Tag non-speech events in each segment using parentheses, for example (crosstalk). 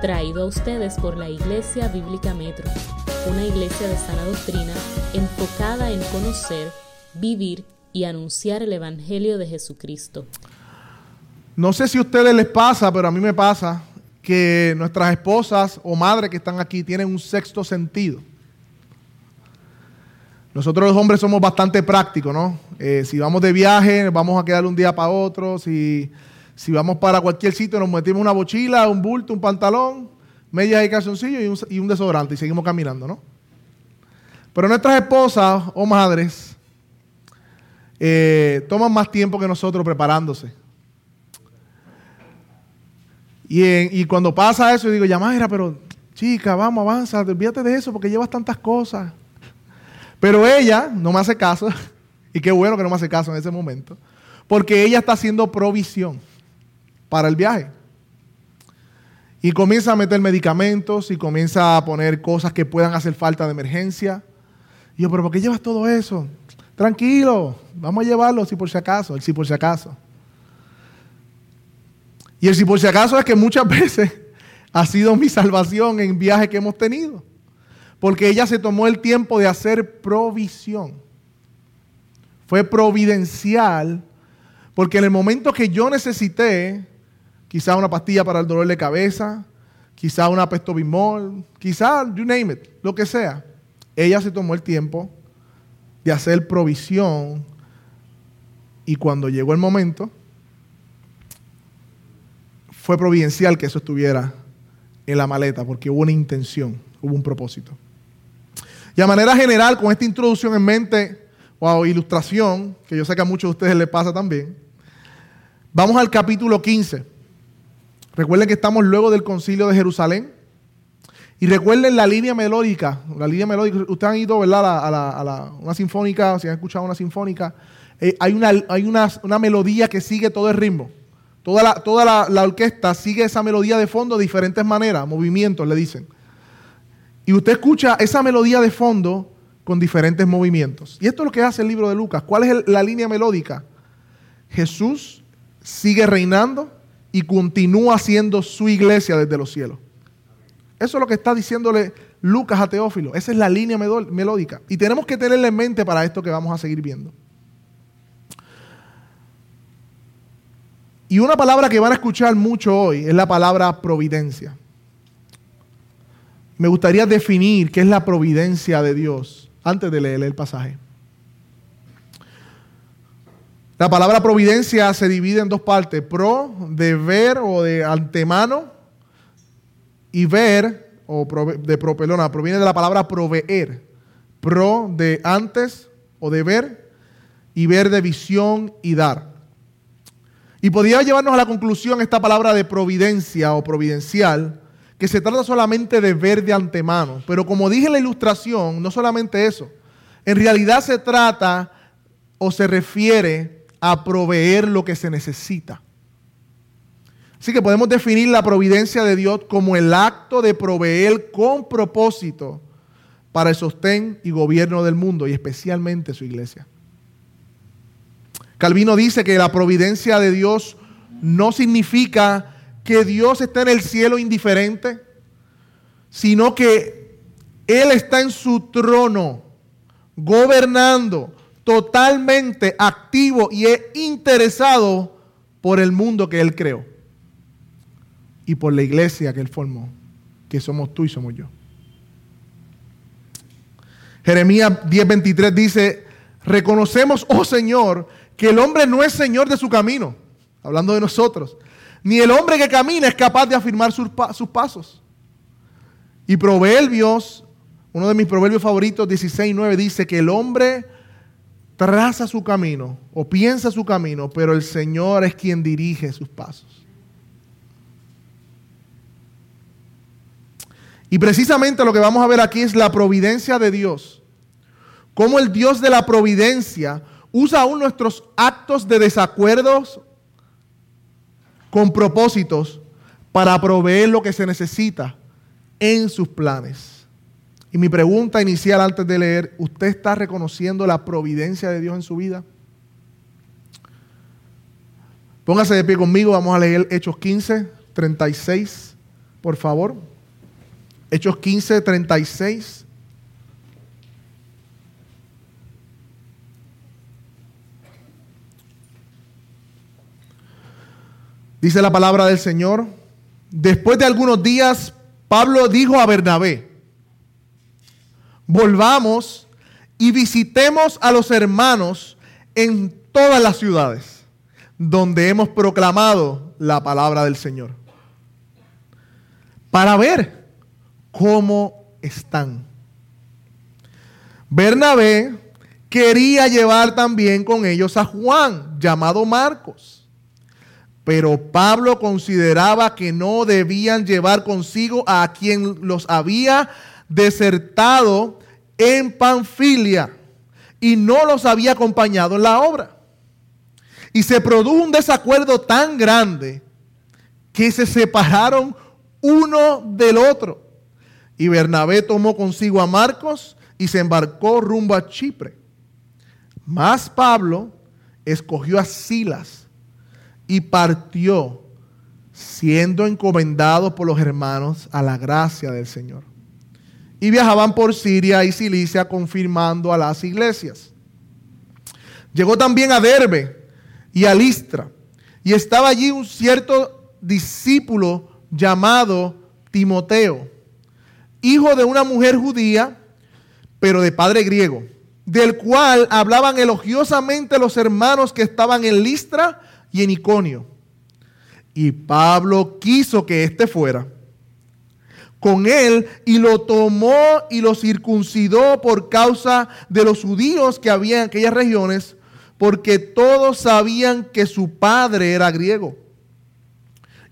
traído a ustedes por la Iglesia Bíblica Metro, una iglesia de sana doctrina enfocada en conocer, vivir y anunciar el Evangelio de Jesucristo. No sé si a ustedes les pasa, pero a mí me pasa que nuestras esposas o madres que están aquí tienen un sexto sentido. Nosotros los hombres somos bastante prácticos, ¿no? Eh, si vamos de viaje, vamos a quedar un día para otro. Si, si vamos para cualquier sitio, nos metemos una mochila, un bulto, un pantalón, medias y calzoncillos y un, y un desodorante y seguimos caminando, ¿no? Pero nuestras esposas o madres eh, toman más tiempo que nosotros preparándose. Y, cuando pasa eso, yo digo, Yamaira, pero chica, vamos, avanza, olvídate de eso porque llevas tantas cosas. Pero ella no me hace caso, (laughs) y qué bueno que no me hace caso en ese momento, porque ella está haciendo provisión para el viaje. Y comienza a meter medicamentos y comienza a poner cosas que puedan hacer falta de emergencia. Y yo, pero ¿por qué llevas todo eso? Tranquilo, vamos a llevarlo si por si acaso, el si por si acaso. Y el si por si acaso es que muchas (laughs) veces ha sido mi salvación en viajes que hemos tenido. Porque ella se tomó el tiempo de hacer provisión. Fue providencial. Porque en el momento que yo necesité, quizá una pastilla para el dolor de cabeza, quizá una pestobimol, quizá, you name it, lo que sea, ella se tomó el tiempo de hacer provisión y cuando llegó el momento, fue providencial que eso estuviera en la maleta, porque hubo una intención, hubo un propósito. Y a manera general, con esta introducción en mente, o ilustración, que yo sé que a muchos de ustedes les pasa también, vamos al capítulo 15. Recuerden que estamos luego del concilio de Jerusalén. Y recuerden la línea melódica, la línea melódica, ustedes han ido ¿verdad? A, la, a la, una sinfónica, si han escuchado una sinfónica, eh, hay, una, hay una, una, melodía que sigue todo el ritmo. Toda, la, toda la, orquesta sigue esa melodía de fondo de diferentes maneras, movimientos le dicen. Y usted escucha esa melodía de fondo con diferentes movimientos. Y esto es lo que hace el libro de Lucas. ¿Cuál es la línea melódica? Jesús sigue reinando y continúa siendo su iglesia desde los cielos. Eso es lo que está diciéndole Lucas a Teófilo. Esa es la línea melódica. Y tenemos que tenerla en mente para esto que vamos a seguir viendo. Y una palabra que van a escuchar mucho hoy es la palabra providencia. Me gustaría definir qué es la providencia de Dios antes de leer el pasaje. La palabra providencia se divide en dos partes, pro, de ver o de antemano, y ver, o de propelona, proviene de la palabra proveer. Pro de antes o de ver, y ver de visión y dar. Y podría llevarnos a la conclusión esta palabra de providencia o providencial, que se trata solamente de ver de antemano. Pero como dije en la ilustración, no solamente eso. En realidad se trata o se refiere a proveer lo que se necesita. Así que podemos definir la providencia de Dios como el acto de proveer con propósito para el sostén y gobierno del mundo y especialmente su iglesia. Calvino dice que la providencia de Dios no significa que Dios está en el cielo indiferente, sino que Él está en su trono, gobernando, totalmente activo y interesado por el mundo que Él creó y por la iglesia que Él formó, que somos tú y somos yo. Jeremías 10:23 dice, reconocemos, oh Señor, que el hombre no es Señor de su camino, hablando de nosotros, ni el hombre que camina es capaz de afirmar sus, sus pasos. Y Proverbios, uno de mis proverbios favoritos, 16:9, dice que el hombre traza su camino o piensa su camino, pero el Señor es quien dirige sus pasos. Y precisamente lo que vamos a ver aquí es la providencia de Dios. Cómo el Dios de la providencia usa aún nuestros actos de desacuerdos con propósitos para proveer lo que se necesita en sus planes. Y mi pregunta inicial antes de leer, ¿usted está reconociendo la providencia de Dios en su vida? Póngase de pie conmigo, vamos a leer Hechos 15, 36 por favor. Hechos 15, 36. Dice la palabra del Señor. Después de algunos días, Pablo dijo a Bernabé, volvamos y visitemos a los hermanos en todas las ciudades donde hemos proclamado la palabra del Señor, para ver cómo están. Bernabé quería llevar también con ellos a Juan, llamado Marcos pero Pablo consideraba que no debían llevar consigo a quien los había desertado en Panfilia y no los había acompañado en la obra. Y se produjo un desacuerdo tan grande que se separaron uno del otro. Y Bernabé tomó consigo a Marcos y se embarcó rumbo a Chipre. Mas Pablo escogió a Silas y partió, siendo encomendado por los hermanos a la gracia del Señor. Y viajaban por Siria y Cilicia confirmando a las iglesias. Llegó también a Derbe y a Listra, y estaba allí un cierto discípulo llamado Timoteo, hijo de una mujer judía, pero de padre griego, del cual hablaban elogiosamente los hermanos que estaban en Listra y en Iconio. Y Pablo quiso que éste fuera con él y lo tomó y lo circuncidó por causa de los judíos que había en aquellas regiones, porque todos sabían que su padre era griego.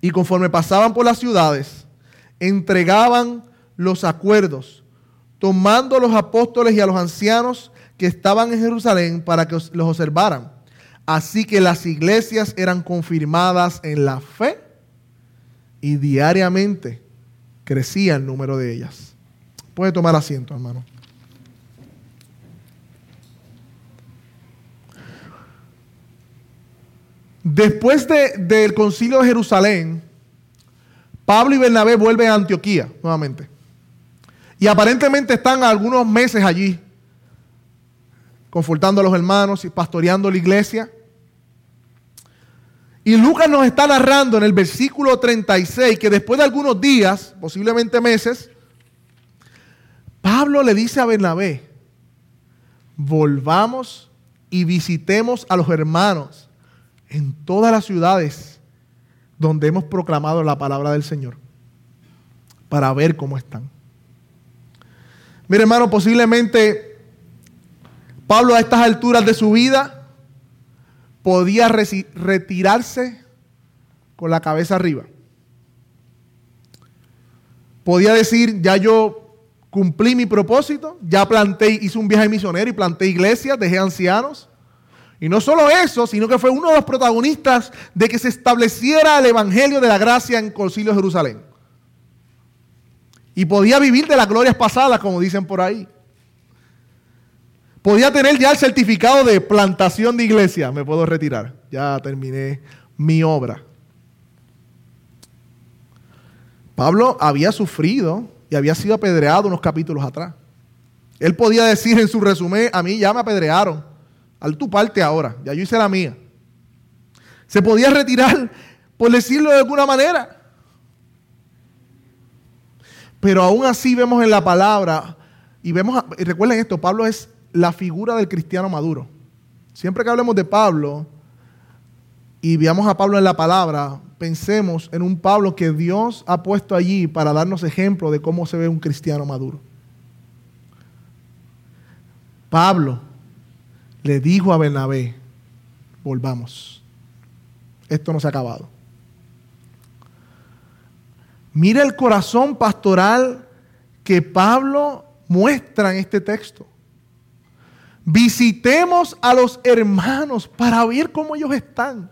Y conforme pasaban por las ciudades, entregaban los acuerdos, tomando a los apóstoles y a los ancianos que estaban en Jerusalén para que los observaran. Así que las iglesias eran confirmadas en la fe y diariamente crecía el número de ellas. Puede tomar asiento, hermano. Después del concilio de Jerusalén, Pablo y Bernabé vuelven a Antioquía nuevamente. Y aparentemente están algunos meses allí, confortando a los hermanos y pastoreando la iglesia. Y Lucas nos está narrando en el versículo 36 que después de algunos días, posiblemente meses, Pablo le dice a Bernabé, volvamos y visitemos a los hermanos en todas las ciudades donde hemos proclamado la palabra del Señor para ver cómo están. Mire hermano, posiblemente Pablo a estas alturas de su vida podía retirarse con la cabeza arriba. Podía decir, ya yo cumplí mi propósito, ya planté, hice un viaje misionero y planté iglesias, dejé ancianos. Y no solo eso, sino que fue uno de los protagonistas de que se estableciera el Evangelio de la Gracia en Concilio de Jerusalén. Y podía vivir de las glorias pasadas, como dicen por ahí. Podía tener ya el certificado de plantación de iglesia. Me puedo retirar. Ya terminé mi obra. Pablo había sufrido y había sido apedreado unos capítulos atrás. Él podía decir en su resumen, a mí ya me apedrearon. Al tu parte ahora, ya yo hice la mía. Se podía retirar, por decirlo de alguna manera. Pero aún así vemos en la palabra, y vemos, y recuerden esto, Pablo es la figura del cristiano maduro. Siempre que hablemos de Pablo y veamos a Pablo en la palabra, pensemos en un Pablo que Dios ha puesto allí para darnos ejemplo de cómo se ve un cristiano maduro. Pablo le dijo a Bernabé, volvamos, esto no se ha acabado. Mira el corazón pastoral que Pablo muestra en este texto. Visitemos a los hermanos para ver cómo ellos están.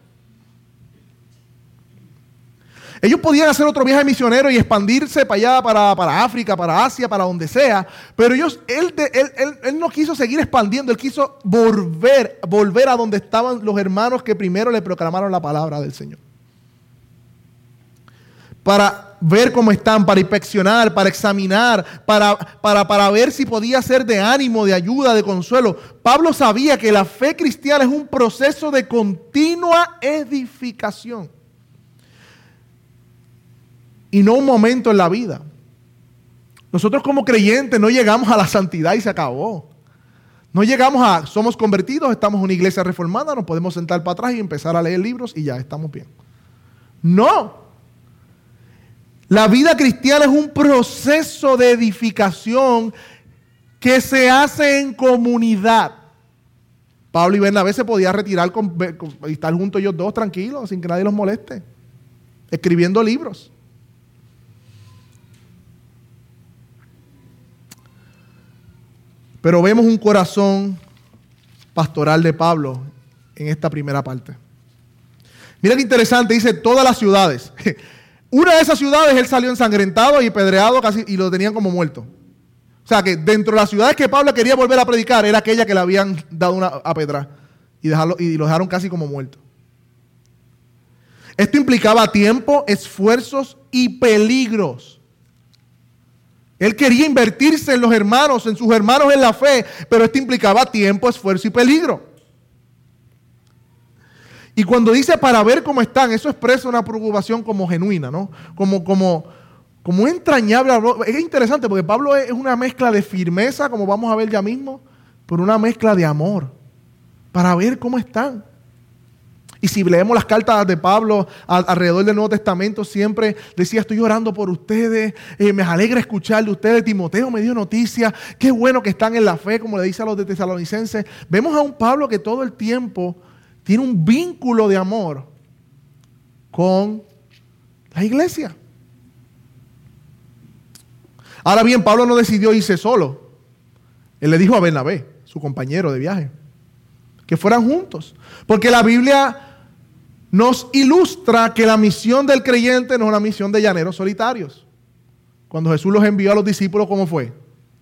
Ellos podían hacer otro viaje misionero y expandirse para allá, para, África, para Asia, para donde sea. Pero ellos, él, él, no quiso seguir expandiendo, él quiso volver, volver a donde estaban los hermanos que primero le proclamaron la palabra del Señor. Para ver cómo están, para inspeccionar, para examinar, para, para, para ver si podía ser de ánimo, de ayuda, de consuelo. Pablo sabía que la fe cristiana es un proceso de continua edificación y no un momento en la vida. Nosotros como creyentes no llegamos a la santidad y se acabó. No llegamos a, somos convertidos, estamos en una iglesia reformada, nos podemos sentar para atrás y empezar a leer libros y ya estamos bien. No. La vida cristiana es un proceso de edificación que se hace en comunidad. Pablo y Bernabé se podían retirar y estar juntos ellos dos tranquilos, sin que nadie los moleste, escribiendo libros. Pero vemos un corazón pastoral de Pablo en esta primera parte. Mira qué interesante, dice todas las ciudades. (laughs) Una de esas ciudades él salió ensangrentado y pedreado casi y lo tenían como muerto. O sea que dentro de las ciudades que Pablo quería volver a predicar era aquella que le habían dado una a pedra y, y lo dejaron casi como muerto. Esto implicaba tiempo, esfuerzos y peligros. Él quería invertirse en los hermanos, en sus hermanos en la fe, pero esto implicaba tiempo, esfuerzo y peligro. Y cuando dice para ver cómo están, eso expresa una preocupación como genuina, ¿no? Como, como, como entrañable. Es interesante porque Pablo es una mezcla de firmeza, como vamos a ver ya mismo, pero una mezcla de amor, para ver cómo están. Y si leemos las cartas de Pablo alrededor del Nuevo Testamento, siempre decía, estoy orando por ustedes, eh, me alegra escuchar de ustedes. Timoteo me dio noticia, qué bueno que están en la fe, como le dice a los de tesalonicenses. Vemos a un Pablo que todo el tiempo tiene un vínculo de amor con la iglesia. Ahora bien, Pablo no decidió irse solo. Él le dijo a Bernabé, su compañero de viaje, que fueran juntos. Porque la Biblia nos ilustra que la misión del creyente no es una misión de llaneros solitarios. Cuando Jesús los envió a los discípulos, ¿cómo fue?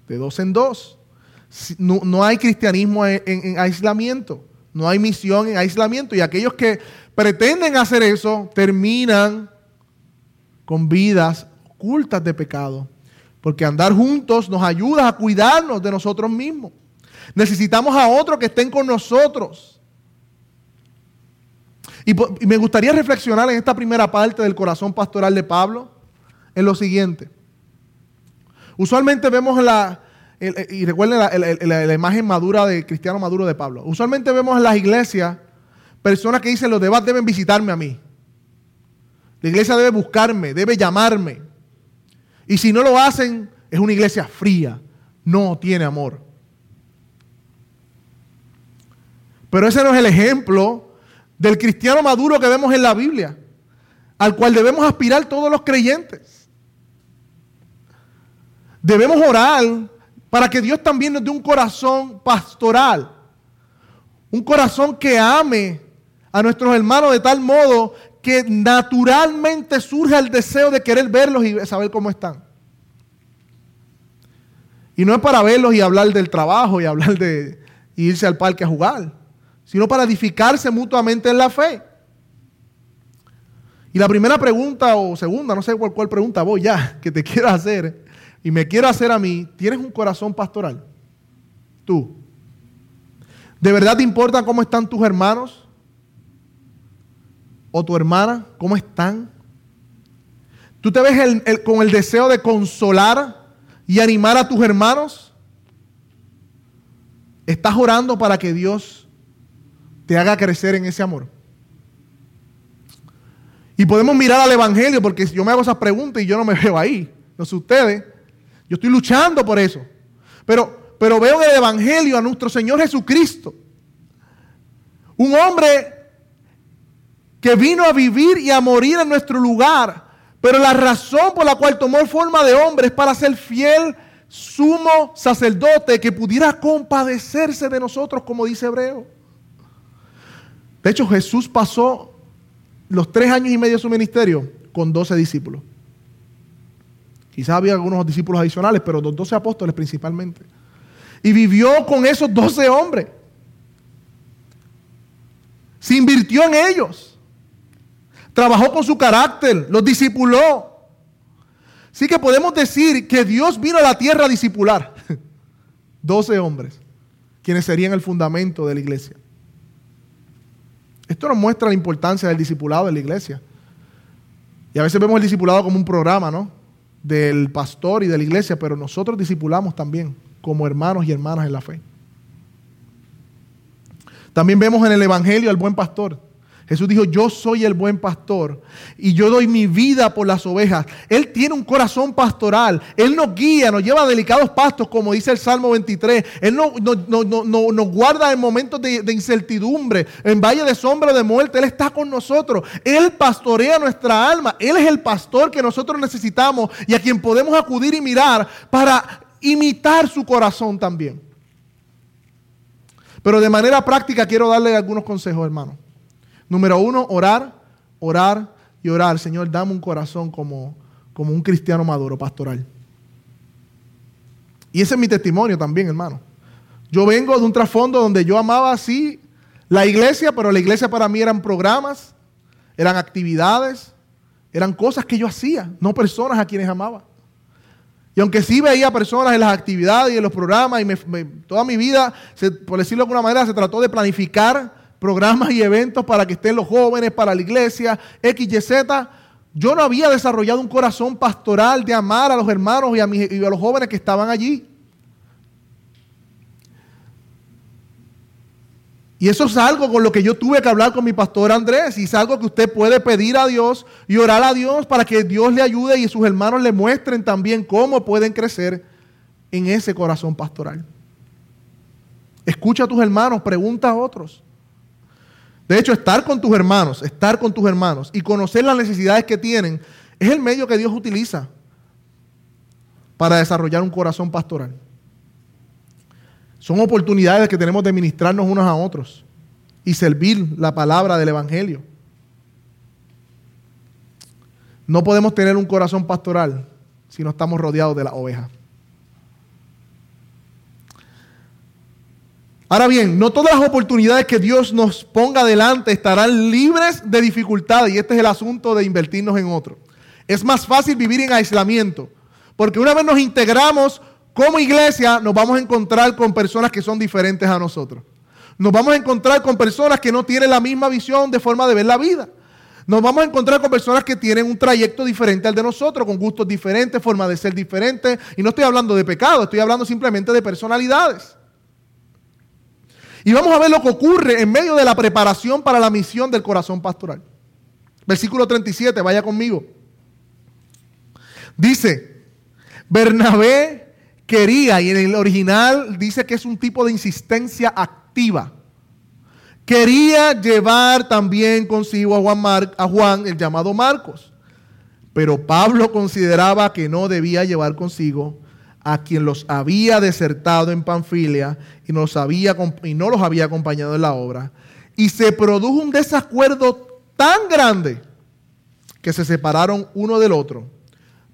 De dos en dos. No, hay cristianismo en, aislamiento. No hay misión en aislamiento. Y aquellos que pretenden hacer eso terminan con vidas ocultas de pecado. Porque andar juntos nos ayuda a cuidarnos de nosotros mismos. Necesitamos a otros que estén con nosotros. Y, me gustaría reflexionar en esta primera parte del corazón pastoral de Pablo en lo siguiente. Usualmente vemos la, y recuerden la, la, imagen madura de cristiano maduro de Pablo. Usualmente vemos en las iglesias personas que dicen los demás deben visitarme a mí. La iglesia debe buscarme, debe llamarme. Y si no lo hacen, es una iglesia fría, no tiene amor. Pero ese no es el ejemplo del cristiano maduro que vemos en la Biblia, al cual debemos aspirar todos los creyentes. Debemos orar para que Dios también nos dé un corazón pastoral, un corazón que ame a nuestros hermanos de tal modo que naturalmente surja el deseo de querer verlos y saber cómo están. Y no es para verlos y hablar del trabajo y hablar de irse al parque a jugar sino para edificarse mutuamente en la fe. Y la primera pregunta o segunda, no sé cuál, cuál pregunta voy ya, (laughs) que te quiero hacer, y me quiero hacer a mí, ¿tienes un corazón pastoral? Tú. ¿De verdad te importa cómo están tus hermanos? ¿O tu hermana? ¿Cómo están? ¿Tú te ves con el deseo de consolar y animar a tus hermanos? ¿Estás orando para que Dios te haga crecer en ese amor. Y podemos mirar al Evangelio, porque yo me hago esas preguntas y yo no me veo ahí. No sé ustedes. Yo estoy luchando por eso. Pero, pero veo en el Evangelio a nuestro Señor Jesucristo. Un hombre que vino a vivir y a morir en nuestro lugar. Pero la razón por la cual tomó forma de hombre es para ser fiel sumo sacerdote que pudiera compadecerse de nosotros, como dice Hebreo. De hecho, Jesús pasó los tres años y medio de su ministerio con doce discípulos. Quizás había algunos discípulos adicionales, pero los doce apóstoles principalmente. Y vivió con esos doce hombres. Se invirtió en ellos. Trabajó con su carácter, los discipuló. Sí que podemos decir que Dios vino a la tierra a discipular. (laughs) Doce hombres, quienes serían el fundamento de la iglesia. Esto nos muestra la importancia del discipulado de la iglesia. Y a veces vemos el discipulado como un programa, ¿no? Del pastor y de la iglesia, pero nosotros discipulamos también como hermanos y hermanas en la fe. También vemos en el Evangelio al buen pastor. Jesús dijo, yo soy el buen pastor y yo doy mi vida por las ovejas. Él tiene un corazón pastoral. Él nos guía, nos lleva a delicados pastos, como dice el Salmo 23. Él nos, guarda en momentos de, de, incertidumbre, en valle de sombra de muerte. Él está con nosotros. Él pastorea nuestra alma. Él es el pastor que nosotros necesitamos y a quien podemos acudir y mirar para imitar su corazón también. Pero de manera práctica quiero darle algunos consejos, hermano. Número uno, orar, orar y orar. Señor, dame un corazón como, como un cristiano maduro, pastoral. Y ese es mi testimonio también, hermano. Yo vengo de un trasfondo donde yo amaba así la iglesia, pero la iglesia para mí eran programas, eran actividades, eran cosas que yo hacía, no personas a quienes amaba. Y aunque sí veía personas en las actividades y en los programas, y toda mi vida, por decirlo de alguna manera, se trató de planificar programas y eventos para que estén los jóvenes, para la iglesia, X, Y, Z. Yo no había desarrollado un corazón pastoral de amar a los hermanos y a, y a los jóvenes que estaban allí. Y eso es algo con lo que yo tuve que hablar con mi pastor Andrés. Y es algo que usted puede pedir a Dios y orar a Dios para que Dios le ayude y sus hermanos le muestren también cómo pueden crecer en ese corazón pastoral. Escucha a tus hermanos, pregunta a otros. De hecho, estar con tus hermanos, estar con tus hermanos y conocer las necesidades que tienen es el medio que Dios utiliza para desarrollar un corazón pastoral. Son oportunidades que tenemos de ministrarnos unos a otros y servir la palabra del Evangelio. No podemos tener un corazón pastoral si no estamos rodeados de la oveja. Ahora bien, no todas las oportunidades que Dios nos ponga delante estarán libres de dificultades y este es el asunto de invertirnos en otro. Es más fácil vivir en aislamiento, porque una vez nos integramos como iglesia, nos vamos a encontrar con personas que son diferentes a nosotros. Nos vamos a encontrar con personas que no tienen la misma visión de forma de ver la vida. Nos vamos a encontrar con personas que tienen un trayecto diferente al de nosotros, con gustos diferentes, forma de ser diferente. Y no estoy hablando de pecado, estoy hablando simplemente de personalidades. Y vamos a ver lo que ocurre en medio de la preparación para la misión del corazón pastoral. Versículo 37, vaya conmigo. Dice, Bernabé quería, y en el original dice que es un tipo de insistencia activa. Quería llevar también consigo a Juan, a Juan el llamado Marcos. Pero Pablo consideraba que no debía llevar consigo a quien los había desertado en Panfilia y, no los había acompañado en la obra. Y se produjo un desacuerdo tan grande que se separaron uno del otro.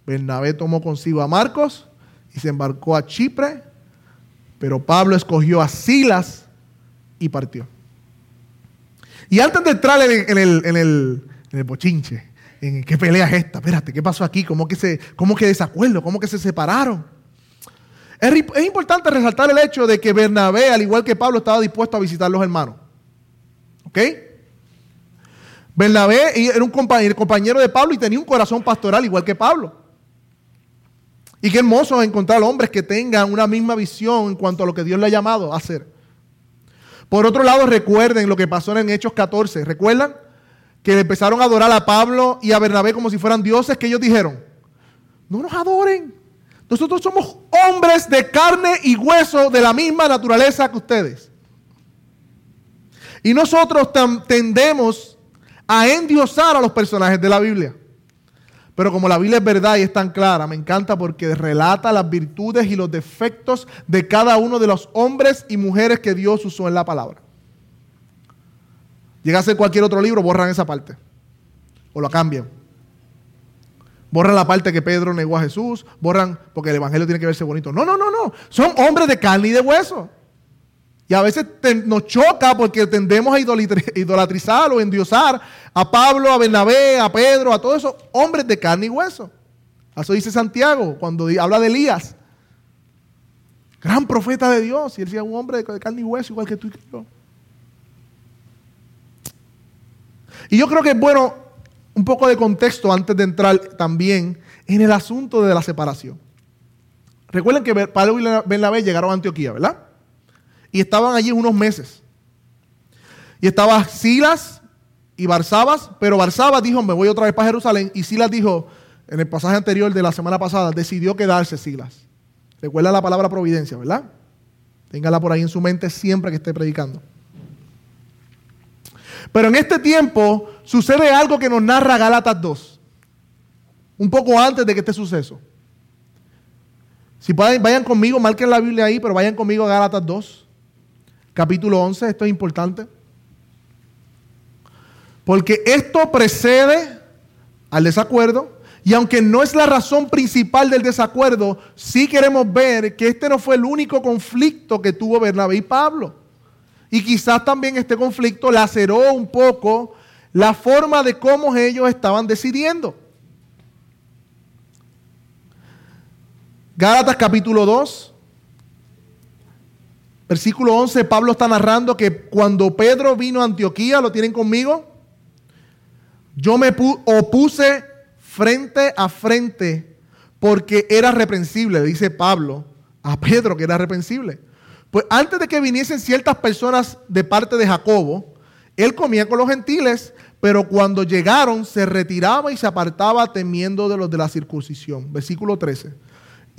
Bernabé tomó consigo a Marcos y se embarcó a Chipre, pero Pablo escogió a Silas y partió. Y antes de entrar en el, en el, en el bochinche, en qué pelea es esta, espérate, ¿qué pasó aquí? ¿Cómo que, se, cómo que desacuerdo? ¿Cómo que se separaron? Es, importante resaltar el hecho de que Bernabé, al igual que Pablo, estaba dispuesto a visitar a los hermanos. ¿Ok? Bernabé era un compañero, compañero de Pablo y tenía un corazón pastoral igual que Pablo. Y qué hermoso encontrar hombres que tengan una misma visión en cuanto a lo que Dios le ha llamado a hacer. Por otro lado, recuerden lo que pasó en Hechos 14. ¿Recuerdan? Que empezaron a adorar a Pablo y a Bernabé como si fueran dioses que ellos dijeron, no nos adoren. Nosotros somos hombres de carne y hueso de la misma naturaleza que ustedes. Y nosotros tendemos a endiosar a los personajes de la Biblia. Pero como la Biblia es verdad y es tan clara, me encanta porque relata las virtudes y los defectos de cada uno de los hombres y mujeres que Dios usó en la palabra. Llega a ser cualquier otro libro, borran esa parte. O lo cambian. Borran la parte que Pedro negó a Jesús, borran porque el Evangelio tiene que verse bonito. No, no, no, no. Son hombres de carne y de hueso. Y a veces nos choca porque tendemos a idolatrizar o endiosar a Pablo, a Bernabé, a Pedro, a todos esos hombres de carne y hueso. Eso dice Santiago cuando habla de Elías. Gran profeta de Dios. Y él decía un hombre de carne y hueso igual que tú y yo. Y yo creo que es bueno un poco de contexto antes de entrar también en el asunto de la separación. Recuerden que Pablo y Bernabé llegaron a Antioquía, ¿verdad? Y estaban allí unos meses. Y estaba Silas y Barsabas, pero Barsabas dijo, me voy otra vez para Jerusalén. Y Silas dijo, en el pasaje anterior de la semana pasada, decidió quedarse Silas. Recuerda la palabra providencia, ¿verdad? Téngala por ahí en su mente siempre que esté predicando. Pero en este tiempo sucede algo que nos narra Gálatas 2. Un poco antes de que este suceso. Si pueden, vayan conmigo, marquen la Biblia ahí, pero vayan conmigo a Gálatas 2, capítulo 11, esto es importante. Porque esto precede al desacuerdo, y aunque no es la razón principal del desacuerdo, sí queremos ver que este no fue el único conflicto que tuvo Bernabé y Pablo. Y quizás también este conflicto laceró un poco la forma de cómo ellos estaban decidiendo. Gálatas capítulo 2, versículo 11, Pablo está narrando que cuando Pedro vino a Antioquía, ¿lo tienen conmigo? Yo me opuse frente a frente porque era reprensible, dice Pablo a Pedro que era reprensible. Pues antes de que viniesen ciertas personas de parte de Jacobo, él comía con los gentiles, pero cuando llegaron se retiraba y se apartaba temiendo de los de la circuncisión. Versículo 13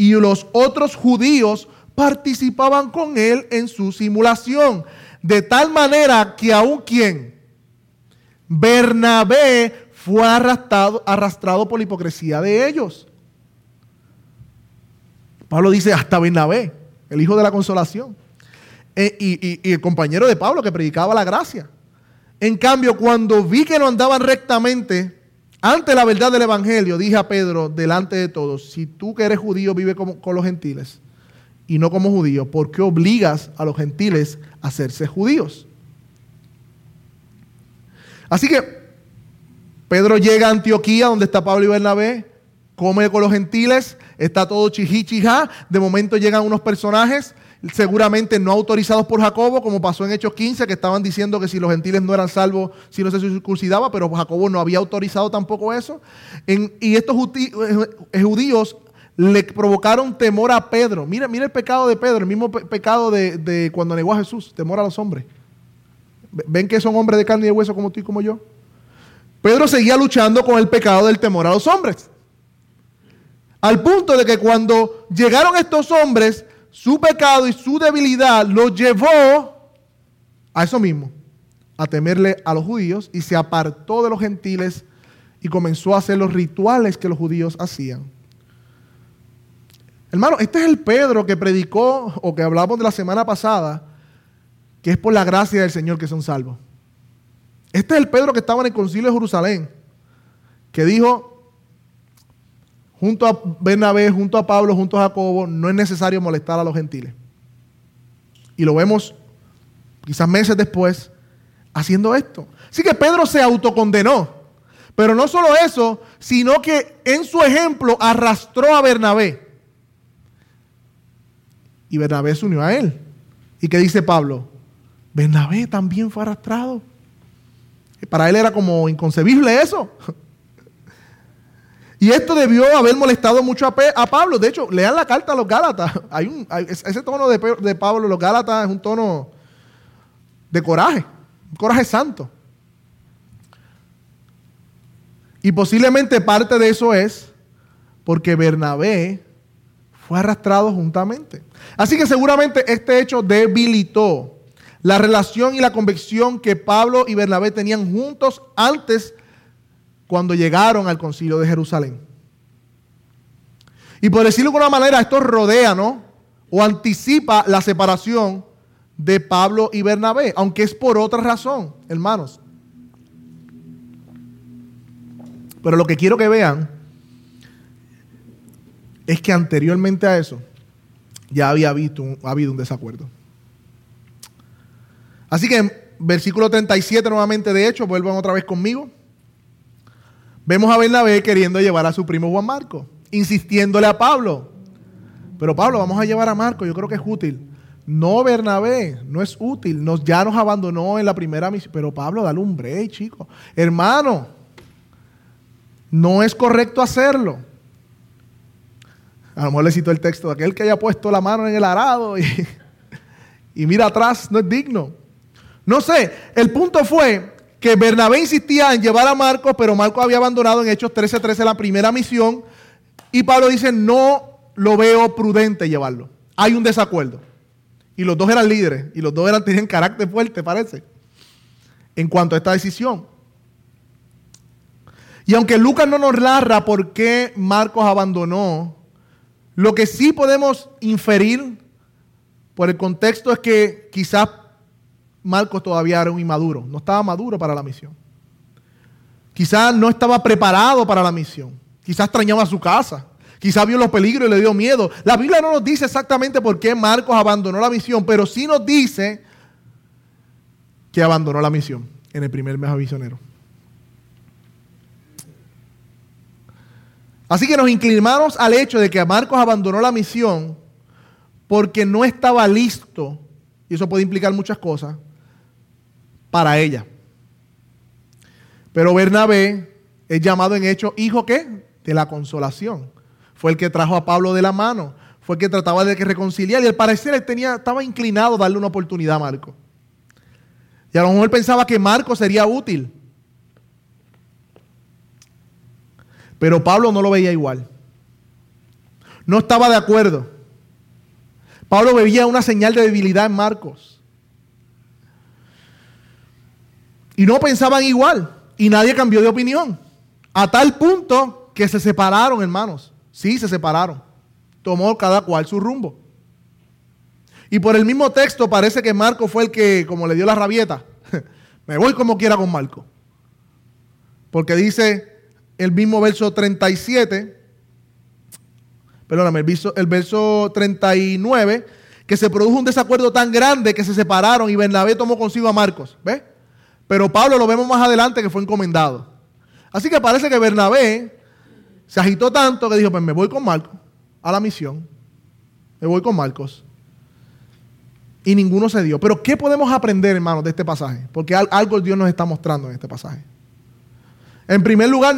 y los otros judíos participaban con él en su simulación. De tal manera que aún quien, Bernabé, fue arrastrado, arrastrado por la hipocresía de ellos. Pablo dice hasta Bernabé, el hijo de la consolación. E, y, el compañero de Pablo que predicaba la gracia. En cambio, cuando vi que no andaban rectamente, ante la verdad del Evangelio, dije a Pedro delante de todos, si tú que eres judío vive con, los gentiles y no como judío, ¿por qué obligas a los gentiles a hacerse judíos? Así que Pedro llega a Antioquía, donde está Pablo y Bernabé, come con los gentiles, está todo chijichija, de momento llegan unos personajes seguramente no autorizados por Jacobo, como pasó en Hechos 15, que estaban diciendo que si los gentiles no eran salvos, si no se circuncidaba, pero Jacobo no había autorizado tampoco eso. y estos eh, judíos le provocaron temor a Pedro. Mira, mira el pecado de Pedro, el mismo pecado de, de, cuando negó a Jesús, temor a los hombres. ¿Ven que son hombres de carne y de hueso como tú y como yo? Pedro seguía luchando con el pecado del temor a los hombres. Al punto de que cuando llegaron estos hombres, su pecado y su debilidad lo llevó a eso mismo, a temerle a los judíos y se apartó de los gentiles y comenzó a hacer los rituales que los judíos hacían. Hermano, este es el Pedro que predicó o que hablamos de la semana pasada, que es por la gracia del Señor que son salvos. Este es el Pedro que estaba en el concilio de Jerusalén, que dijo, junto a Bernabé, junto a Pablo, junto a Jacobo, no es necesario molestar a los gentiles. Y lo vemos quizás meses después haciendo esto. Así que Pedro se autocondenó. Pero no solo eso, sino que en su ejemplo arrastró a Bernabé. Y Bernabé se unió a él. ¿Y qué dice Pablo? Bernabé también fue arrastrado. Para él era como inconcebible eso. Y esto debió haber molestado mucho a, Pablo. De hecho, lean la carta a los Gálatas. (laughs) Hay un, ese tono de, de Pablo, los Gálatas, es un tono de coraje, un coraje santo. Y posiblemente parte de eso es porque Bernabé fue arrastrado juntamente. Así que seguramente este hecho debilitó la relación y la convicción que Pablo y Bernabé tenían juntos antes cuando llegaron al concilio de Jerusalén. Y por decirlo de alguna manera, esto rodea, ¿no? O anticipa la separación de Pablo y Bernabé, aunque es por otra razón, hermanos. Pero lo que quiero que vean es que anteriormente a eso ya había visto ha habido un desacuerdo. Así que versículo 37 nuevamente, de hecho, vuelvan otra vez conmigo. Vemos a Bernabé queriendo llevar a su primo Juan Marco. insistiéndole a Pablo. Pero Pablo, vamos a llevar a Marcos, yo creo que es útil. No, Bernabé, no es útil. Nos, ya nos abandonó en la primera misión. Pero Pablo, dale un break, chico. Hermano, no es correcto hacerlo. A lo mejor le cito el texto de aquel que haya puesto la mano en el arado y, (laughs) y mira atrás, no es digno. No sé, el punto fue que Bernabé insistía en llevar a Marcos, pero Marcos había abandonado en Hechos 13:13 la primera misión. Y Pablo dice, no lo veo prudente llevarlo. Hay un desacuerdo. Y los dos eran líderes, y los dos eran, tenían carácter fuerte, parece, en cuanto a esta decisión. Y aunque Lucas no nos narra por qué Marcos abandonó, lo que sí podemos inferir por el contexto es que quizás Marcos todavía era un inmaduro, no estaba maduro para la misión. Quizás no estaba preparado para la misión. Quizás extrañaba su casa. Quizás vio los peligros y le dio miedo. La Biblia no nos dice exactamente por qué Marcos abandonó la misión, pero sí nos dice que abandonó la misión en el primer mes misionero. Así que nos inclinamos al hecho de que Marcos abandonó la misión porque no estaba listo, y eso puede implicar muchas cosas, para ella. Pero Bernabé es llamado en hecho hijo qué? De la consolación fue el que trajo a Pablo de la mano, fue el que trataba de que reconciliar y al parecer él tenía, estaba inclinado a darle una oportunidad a Marco. Y a lo mejor pensaba que Marco sería útil. Pero Pablo no lo veía igual. No estaba de acuerdo. Pablo veía una señal de debilidad en Marcos. Y no pensaban igual. Y nadie cambió de opinión. A tal punto que se separaron, hermanos. Sí, se separaron. Tomó cada cual su rumbo. Y por el mismo texto parece que Marco fue el que, como le dio la rabieta, (laughs) me voy como quiera con Marco. Porque dice el mismo verso 37, perdóname, el verso, el verso 39, que se produjo un desacuerdo tan grande que se separaron y Bernabé tomó consigo a Marcos. ¿Ves? Pero Pablo lo vemos más adelante que fue encomendado. Así que parece que Bernabé se agitó tanto que dijo, pues me voy con Marcos a la misión. Me voy con Marcos. Y ninguno se dio. Pero ¿qué podemos aprender, hermanos, de este pasaje? Porque algo Dios nos está mostrando en este pasaje. En primer lugar,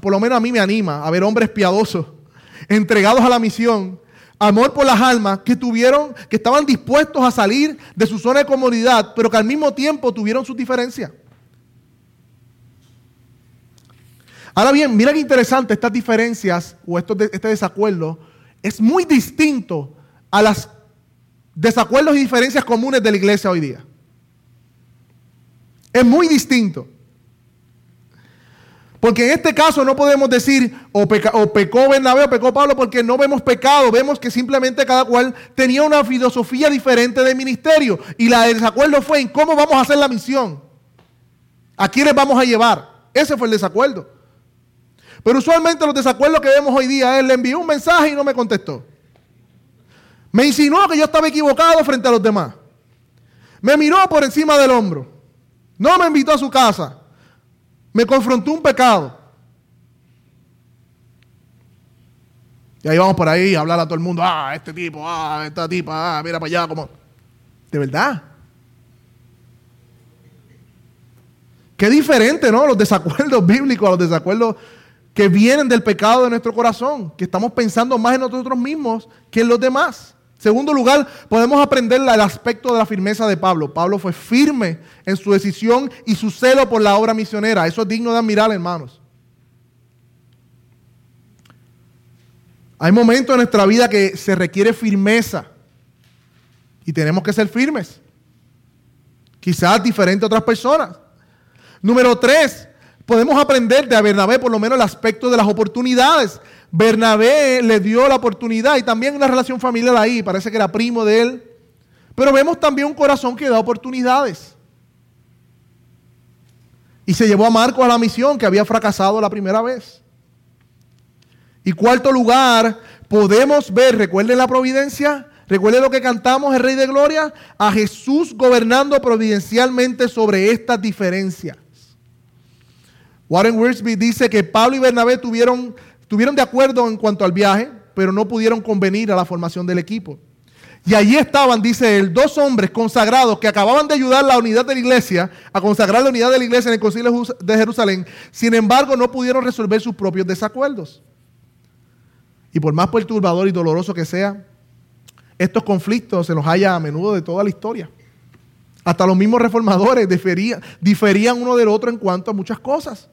por lo menos a mí me anima a ver hombres piadosos, entregados a la misión, amor por las almas, que tuvieron, que estaban dispuestos a salir de su zona de comodidad, pero que al mismo tiempo tuvieron sus diferencias. Ahora bien, mira qué interesante estas diferencias o este desacuerdo es muy distinto a los desacuerdos y diferencias comunes de la iglesia hoy día. Es muy distinto. Porque en este caso no podemos decir o, o, pecó Bernabé o pecó Pablo porque no vemos pecado, vemos que simplemente cada cual tenía una filosofía diferente de ministerio y la desacuerdo fue en cómo vamos a hacer la misión, a quiénes vamos a llevar. Ese fue el desacuerdo. Pero usualmente los desacuerdos que vemos hoy día es, le envió un mensaje y no me contestó. Me insinuó que yo estaba equivocado frente a los demás. Me miró por encima del hombro. No me invitó a su casa. Me confrontó un pecado. Y ahí vamos por ahí a hablar a todo el mundo. Ah, este tipo, ah, esta tipa, ah, mira para allá. Como... De verdad. Qué diferente, ¿no? Los desacuerdos (laughs) bíblicos a los desacuerdos que vienen del pecado de nuestro corazón, que estamos pensando más en nosotros mismos que en los demás. Segundo lugar, podemos aprender el aspecto de la firmeza de Pablo. Pablo fue firme en su decisión y su celo por la obra misionera. Eso es digno de admirar, hermanos. Hay momentos en nuestra vida que se requiere firmeza y tenemos que ser firmes. Quizás diferente a otras personas. Número tres, podemos aprender de Bernabé por lo menos el aspecto de las oportunidades. Bernabé le dio la oportunidad y también una relación familiar ahí, parece que era primo de él. Pero vemos también un corazón que da oportunidades. Y se llevó a Marcos a la misión que había fracasado la primera vez. Y cuarto lugar, podemos ver, recuerden la providencia, recuerden lo que cantamos, el Rey de Gloria, a Jesús gobernando providencialmente sobre estas diferencias. Warren Wiersbe dice que Pablo y Bernabé tuvieron, estuvieron de acuerdo en cuanto al viaje, pero no pudieron convenir a la formación del equipo. Y allí estaban, dice él, dos hombres consagrados que acababan de ayudar a la unidad de la iglesia, a consagrar la unidad de la iglesia en el concilio de Jerusalén. Sin embargo, no pudieron resolver sus propios desacuerdos. Y por más perturbador y doloroso que sea, estos conflictos se los halla a menudo de toda la historia. Hasta los mismos reformadores (laughs) diferían, diferían uno del otro en cuanto a muchas cosas.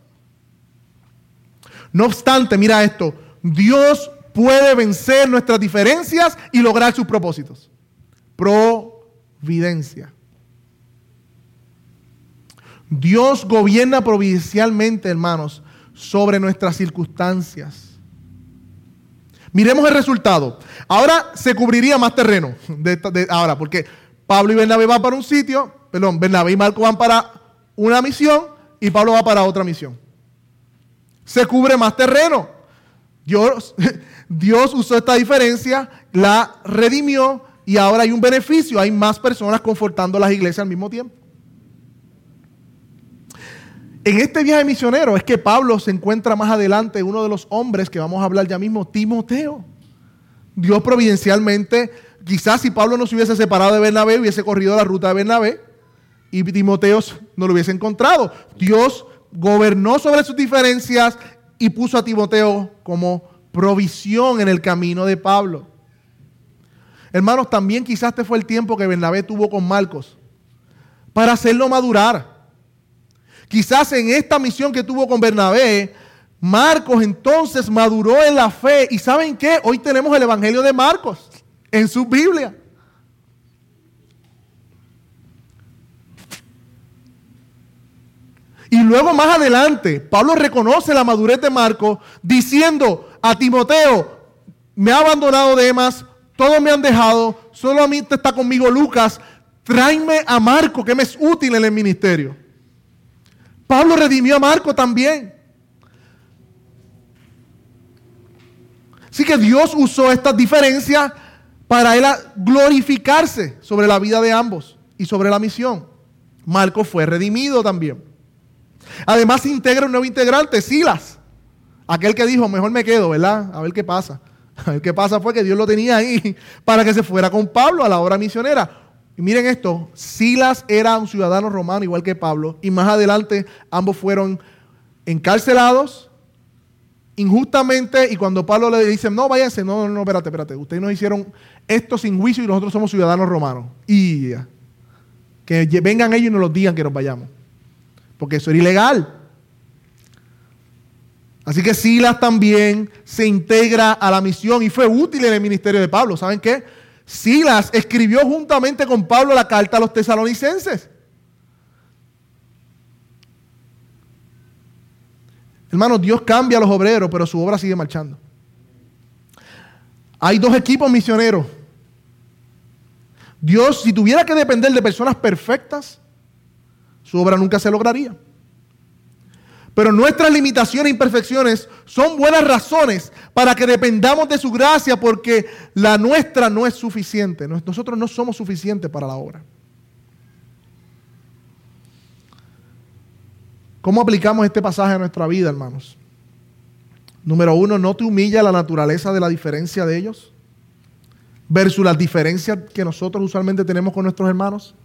No obstante, mira esto, Dios puede vencer nuestras diferencias y lograr sus propósitos. Providencia. Dios gobierna providencialmente, hermanos, sobre nuestras circunstancias. Miremos el resultado. Ahora se cubriría más terreno. Ahora, porque Pablo y Bernabé van para un sitio, perdón, Bernabé y Marco van para una misión y Pablo va para otra misión. Se cubre más terreno. Dios, (laughs) Dios usó esta diferencia, la redimió y ahora hay un beneficio. Hay más personas confortando las iglesias al mismo tiempo. En este viaje misionero es que Pablo se encuentra más adelante uno de los hombres que vamos a hablar ya mismo, Timoteo. Dios providencialmente, quizás si Pablo no se hubiese separado de Bernabé, hubiese corrido la ruta de Bernabé y Timoteo no lo hubiese encontrado. Dios gobernó sobre sus diferencias y puso a Timoteo como provisión en el camino de Pablo. Hermanos, también quizás este fue el tiempo que Bernabé tuvo con Marcos para hacerlo madurar. Quizás en esta misión que tuvo con Bernabé, Marcos entonces maduró en la fe. ¿Y saben qué? Hoy tenemos el Evangelio de Marcos en su Biblia. Y luego más adelante, Pablo reconoce la madurez de Marcos diciendo a Timoteo, me ha abandonado Demas, todos me han dejado, solamente está conmigo Lucas, tráeme a Marco que me es útil en el ministerio. Pablo redimió a Marco también. Así que Dios usó estas diferencias para él glorificarse sobre la vida de ambos y sobre la misión. Marco fue redimido también. Además integra un nuevo integrante, Silas. Aquel que dijo, mejor me quedo, ¿verdad? A ver qué pasa. (laughs) A ver qué pasa fue que Dios lo tenía ahí (laughs) para que se fuera con Pablo a la obra misionera. Y miren esto, Silas era un ciudadano romano igual que Pablo, y más adelante ambos fueron encarcelados injustamente, y cuando Pablo le dice, no, váyanse, no, no, no, espérate, espérate, ustedes nos hicieron esto sin juicio y nosotros somos ciudadanos romanos. Y que vengan ellos y nos lo digan que nos vayamos, porque eso era ilegal. Así que Silas también se integra a la misión y fue útil en el ministerio de Pablo. ¿Saben qué? Silas escribió juntamente con Pablo la carta a los tesalonicenses. Hermanos, Dios cambia a los obreros, pero su obra sigue marchando. Hay dos equipos misioneros. Dios, si tuviera que depender de personas perfectas, su obra nunca se lograría. Pero nuestras limitaciones e imperfecciones son buenas razones para que dependamos de su gracia porque la nuestra no es suficiente. Nosotros no somos suficientes para la obra. ¿Cómo aplicamos este pasaje a nuestra vida, hermanos? Número uno, ¿no te humilla la naturaleza de la diferencia de ellos? Versus las diferencias que nosotros usualmente tenemos con nuestros hermanos.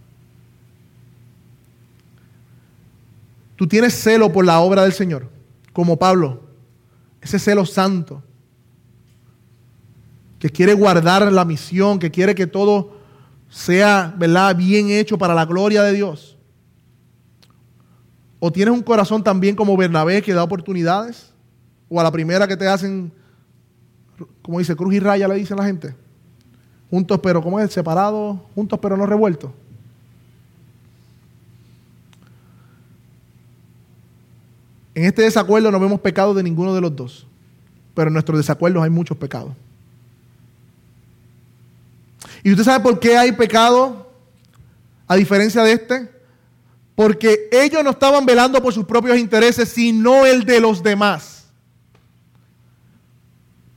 Tú tienes celo por la obra del Señor, como Pablo, ese celo santo, que quiere guardar la misión, que quiere que todo sea, ¿verdad?, bien hecho para la gloria de Dios. O tienes un corazón también como Bernabé que da oportunidades, o a la primera que te hacen, como dice, cruz y raya le dicen la gente, juntos pero, ¿cómo es? Separados, juntos pero no revueltos. En este desacuerdo no vemos pecado de ninguno de los dos, pero en nuestros desacuerdos hay muchos pecados. ¿Y usted sabe por qué hay pecado a diferencia de este? Porque ellos no estaban velando por sus propios intereses, sino el de los demás.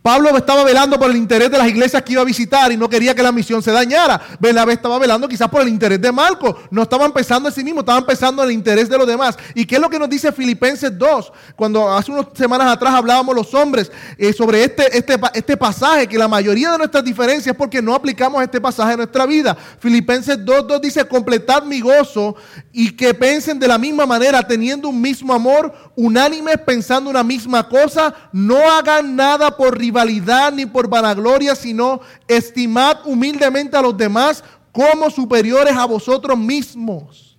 Pablo estaba velando por el interés de las iglesias que iba a visitar y no quería que la misión se dañara. Bernabé estaba velando quizás por el interés de Marco. No estaban pensando en sí mismo, estaban pensando en el interés de los demás. ¿Y qué es lo que nos dice Filipenses 2? Cuando hace unas semanas atrás hablábamos los hombres eh, sobre este, este, este pasaje, que la mayoría de nuestras diferencias es porque no aplicamos este pasaje en nuestra vida. Filipenses 2.2 dice, completad mi gozo y que piensen de la misma manera, teniendo un mismo amor, unánimes, pensando una misma cosa, no hagan nada por ni por vanagloria, sino estimad humildemente a los demás como superiores a vosotros mismos.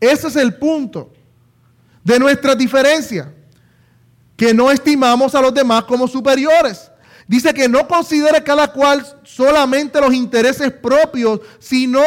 Ese es el punto de nuestra diferencia, que no estimamos a los demás como superiores. Dice que no considere cada cual solamente los intereses propios, sino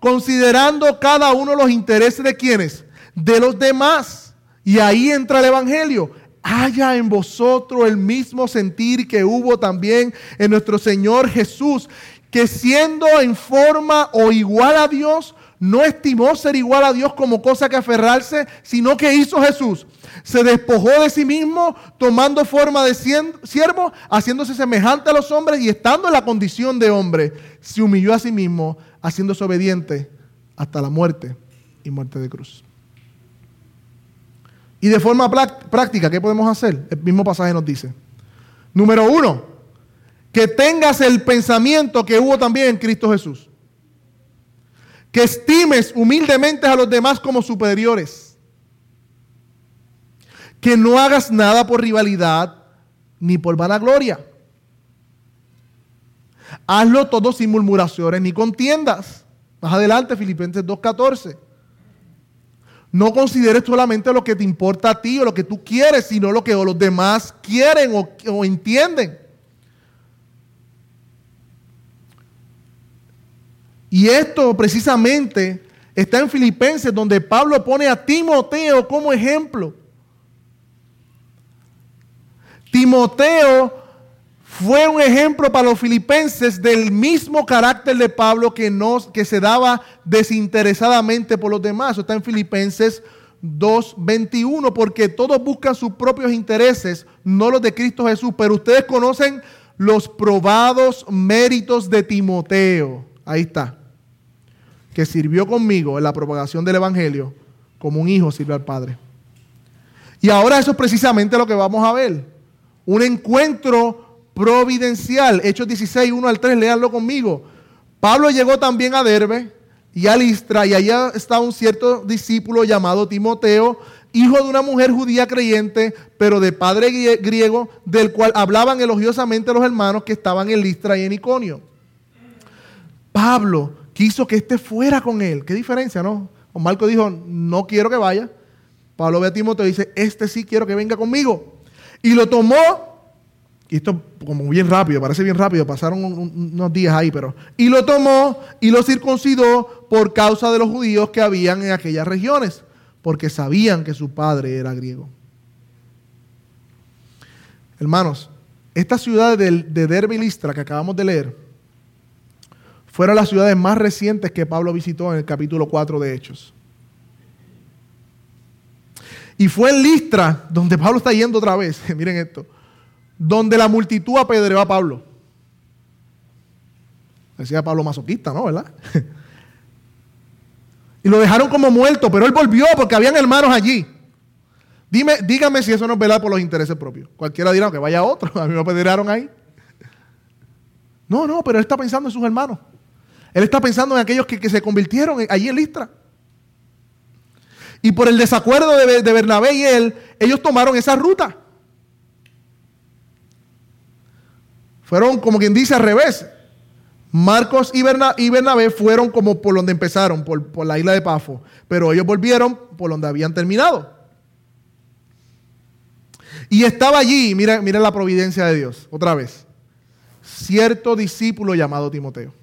considerando cada uno los intereses de quienes, de los demás. Y ahí entra el Evangelio. Haya en vosotros el mismo sentir que hubo también en nuestro Señor Jesús, que siendo en forma o igual a Dios, no estimó ser igual a Dios como cosa que aferrarse, sino que hizo Jesús. Se despojó de sí mismo, tomando forma de siervo, haciéndose semejante a los hombres y estando en la condición de hombre, se humilló a sí mismo, haciéndose obediente hasta la muerte y muerte de cruz. Y de forma práctica, ¿qué podemos hacer? El mismo pasaje nos dice. Número uno, que tengas el pensamiento que hubo también en Cristo Jesús. Que estimes humildemente a los demás como superiores. Que no hagas nada por rivalidad ni por vanagloria Hazlo todo sin murmuraciones ni contiendas. Más adelante, Filipenses 2.14. No consideres solamente lo que te importa a ti o lo que tú quieres, sino lo que los demás quieren o, entienden. Y esto precisamente está en Filipenses, donde Pablo pone a Timoteo como ejemplo. Timoteo fue un ejemplo para los filipenses del mismo carácter de Pablo que, que se daba desinteresadamente por los demás. Eso está en Filipenses 2.21, porque todos buscan sus propios intereses, no los de Cristo Jesús, pero ustedes conocen los probados méritos de Timoteo. Ahí está. Que sirvió conmigo en la propagación del Evangelio, como un hijo sirve al Padre. Y ahora eso es precisamente lo que vamos a ver. Un encuentro providencial. Hechos 16, 1 al 3, léanlo conmigo. Pablo llegó también a Derbe y a Listra, y allá está un cierto discípulo llamado Timoteo, hijo de una mujer judía creyente, pero de padre griego, del cual hablaban elogiosamente los hermanos que estaban en Listra y en Iconio. Pablo quiso que éste fuera con él. ¿Qué diferencia, no? Marco dijo, no quiero que vaya. Pablo ve a Timoteo y dice, este sí quiero que venga conmigo. Y lo tomó y esto como bien rápido, parece bien rápido, pasaron unos días ahí, pero... Y lo tomó y lo circuncidó por causa de los judíos que habían en aquellas regiones, porque sabían que su padre era griego. Hermanos, estas ciudades de, de Derbe y Listra que acabamos de leer, fueron las ciudades más recientes que Pablo visitó en el capítulo 4 de Hechos. Y fue en Listra donde Pablo está yendo otra vez. (laughs) Miren esto donde la multitud apedreó a Pablo. Decía Pablo masoquista, ¿no? ¿Verdad? (laughs) y lo dejaron como muerto, pero él volvió porque habían hermanos allí. Dime, dígame si eso no es verdad por los intereses propios. Cualquiera dirá que vaya otro, (laughs) a mí me apedrearon ahí. No, no, pero él está pensando en sus hermanos. Él está pensando en aquellos que, se convirtieron allí en Listra. Y por el desacuerdo de, de Bernabé y él, ellos tomaron esa ruta. Fueron como quien dice al revés. Marcos y, Bernabé fueron como por donde empezaron, por, la isla de Pafo. Pero ellos volvieron por donde habían terminado. Y estaba allí, mira, mira la providencia de Dios, otra vez. Cierto discípulo llamado Timoteo.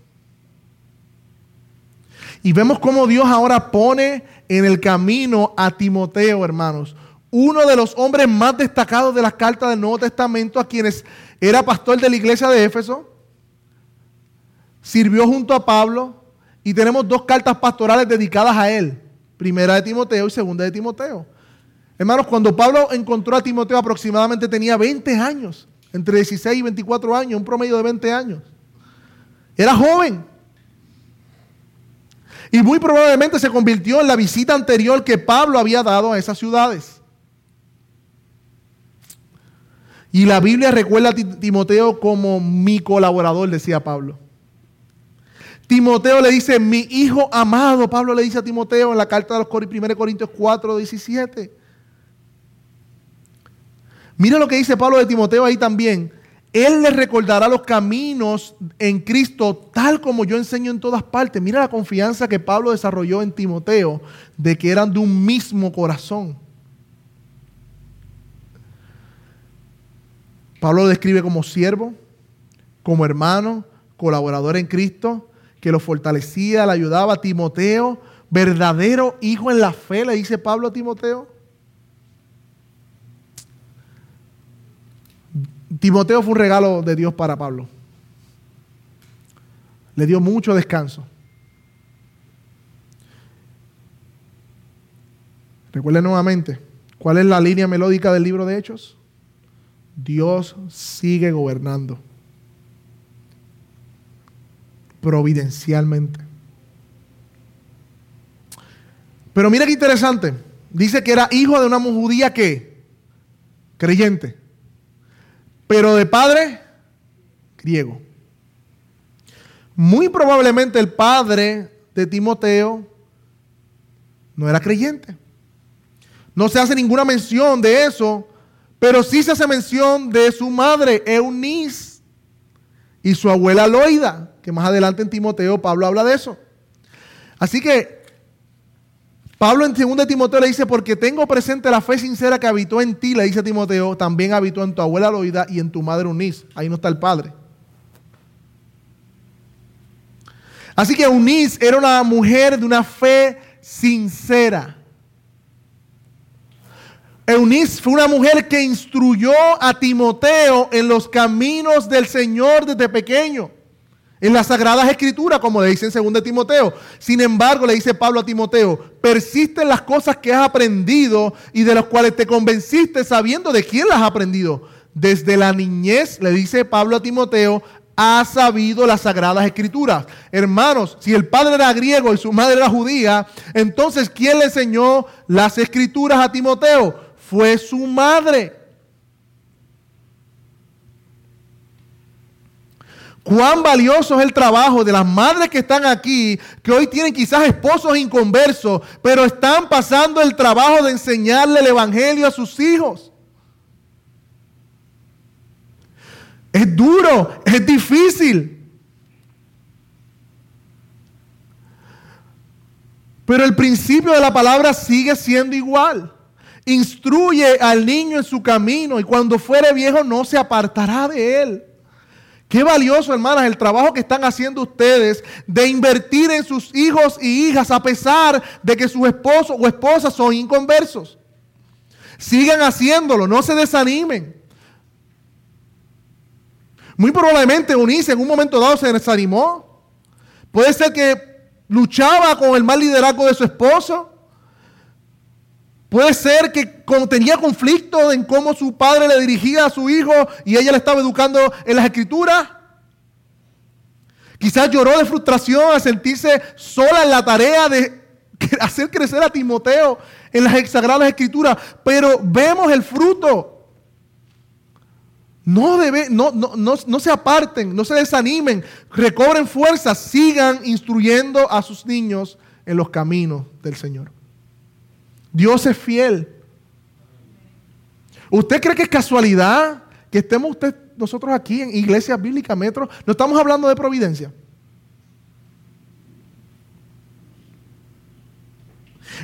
Y vemos cómo Dios ahora pone en el camino a Timoteo, hermanos, uno de los hombres más destacados de las cartas del Nuevo Testamento, a quienes era pastor de la iglesia de Éfeso, sirvió junto a Pablo y tenemos dos cartas pastorales dedicadas a él, primera de Timoteo y segunda de Timoteo. Hermanos, cuando Pablo encontró a Timoteo aproximadamente tenía 20 años. entre 16 y 24 años, un promedio de 20 años. Era joven. Y muy probablemente se convirtió en la visita anterior que Pablo había dado a esas ciudades. Y la Biblia recuerda a Timoteo como mi colaborador, decía Pablo. Timoteo le dice, mi hijo amado, Pablo le dice a Timoteo en la carta de los 1 Corintios 4, 17. Mira lo que dice Pablo de Timoteo ahí también. Él le recordará los caminos en Cristo tal como yo enseño en todas partes. Mira la confianza que Pablo desarrolló en Timoteo de que eran de un mismo corazón. Pablo lo describe como siervo, como hermano, colaborador en Cristo, que lo fortalecía, le ayudaba a Timoteo, verdadero hijo en la fe, le dice Pablo a Timoteo. Timoteo fue un regalo de Dios para Pablo. Le dio mucho descanso. Recuerden nuevamente, ¿cuál es la línea melódica del libro de Hechos? Dios sigue gobernando providencialmente. Pero mira qué interesante. Dice que era hijo de una judía que creyente, pero de padre griego. Muy probablemente el padre de Timoteo no era creyente. No se hace ninguna mención de eso, pero sí se hace mención de su madre, Eunice, y su abuela Loida que más adelante en Timoteo Pablo habla de eso. Así que Pablo en 2 Timoteo le dice, porque tengo presente la fe sincera que habitó en ti, le dice Timoteo, también habitó en tu abuela Loida y en tu madre Unis. Ahí no está el padre. Así que Unis era una mujer de una fe sincera. Eunice fue una mujer que instruyó a Timoteo en los caminos del Señor desde pequeño. En las Sagradas Escrituras, como le dice en 2 Timoteo. Sin embargo, le dice Pablo a Timoteo, persiste en las cosas que has aprendido y de las cuales te convenciste sabiendo de quién las has aprendido. Desde la niñez, le dice Pablo a Timoteo, ha sabido las Sagradas Escrituras. Hermanos, si el padre era griego y su madre era judía, entonces ¿quién le enseñó las Escrituras a Timoteo? Fue su madre. Cuán valioso es el trabajo de las madres que están aquí, que hoy tienen quizás esposos inconversos, pero están pasando el trabajo de enseñarle el Evangelio a sus hijos. Es duro, es difícil. Pero el principio de la palabra sigue siendo igual. Instruye al niño en su camino y cuando fuere viejo no se apartará de él. Qué valioso, hermanas, el trabajo que están haciendo ustedes de invertir en sus hijos y hijas a pesar de que sus esposos o esposas son inconversos. Sigan haciéndolo, no se desanimen. Muy probablemente Unice en un momento dado se desanimó. Puede ser que luchaba con el mal liderazgo de su esposo. Puede ser que tenía conflicto en cómo su padre le dirigía a su hijo y ella le estaba educando en las escrituras. Quizás lloró de frustración al sentirse sola en la tarea de (laughs) hacer crecer a Timoteo en las sagradas escrituras. Pero vemos el fruto. No, debe, no, no, no se aparten, no se desanimen, recobren fuerzas, sigan instruyendo a sus niños en los caminos del Señor. Dios es fiel. ¿Usted cree que es casualidad que estemos usted, nosotros aquí en Iglesia Bíblica Metro? No estamos hablando de providencia.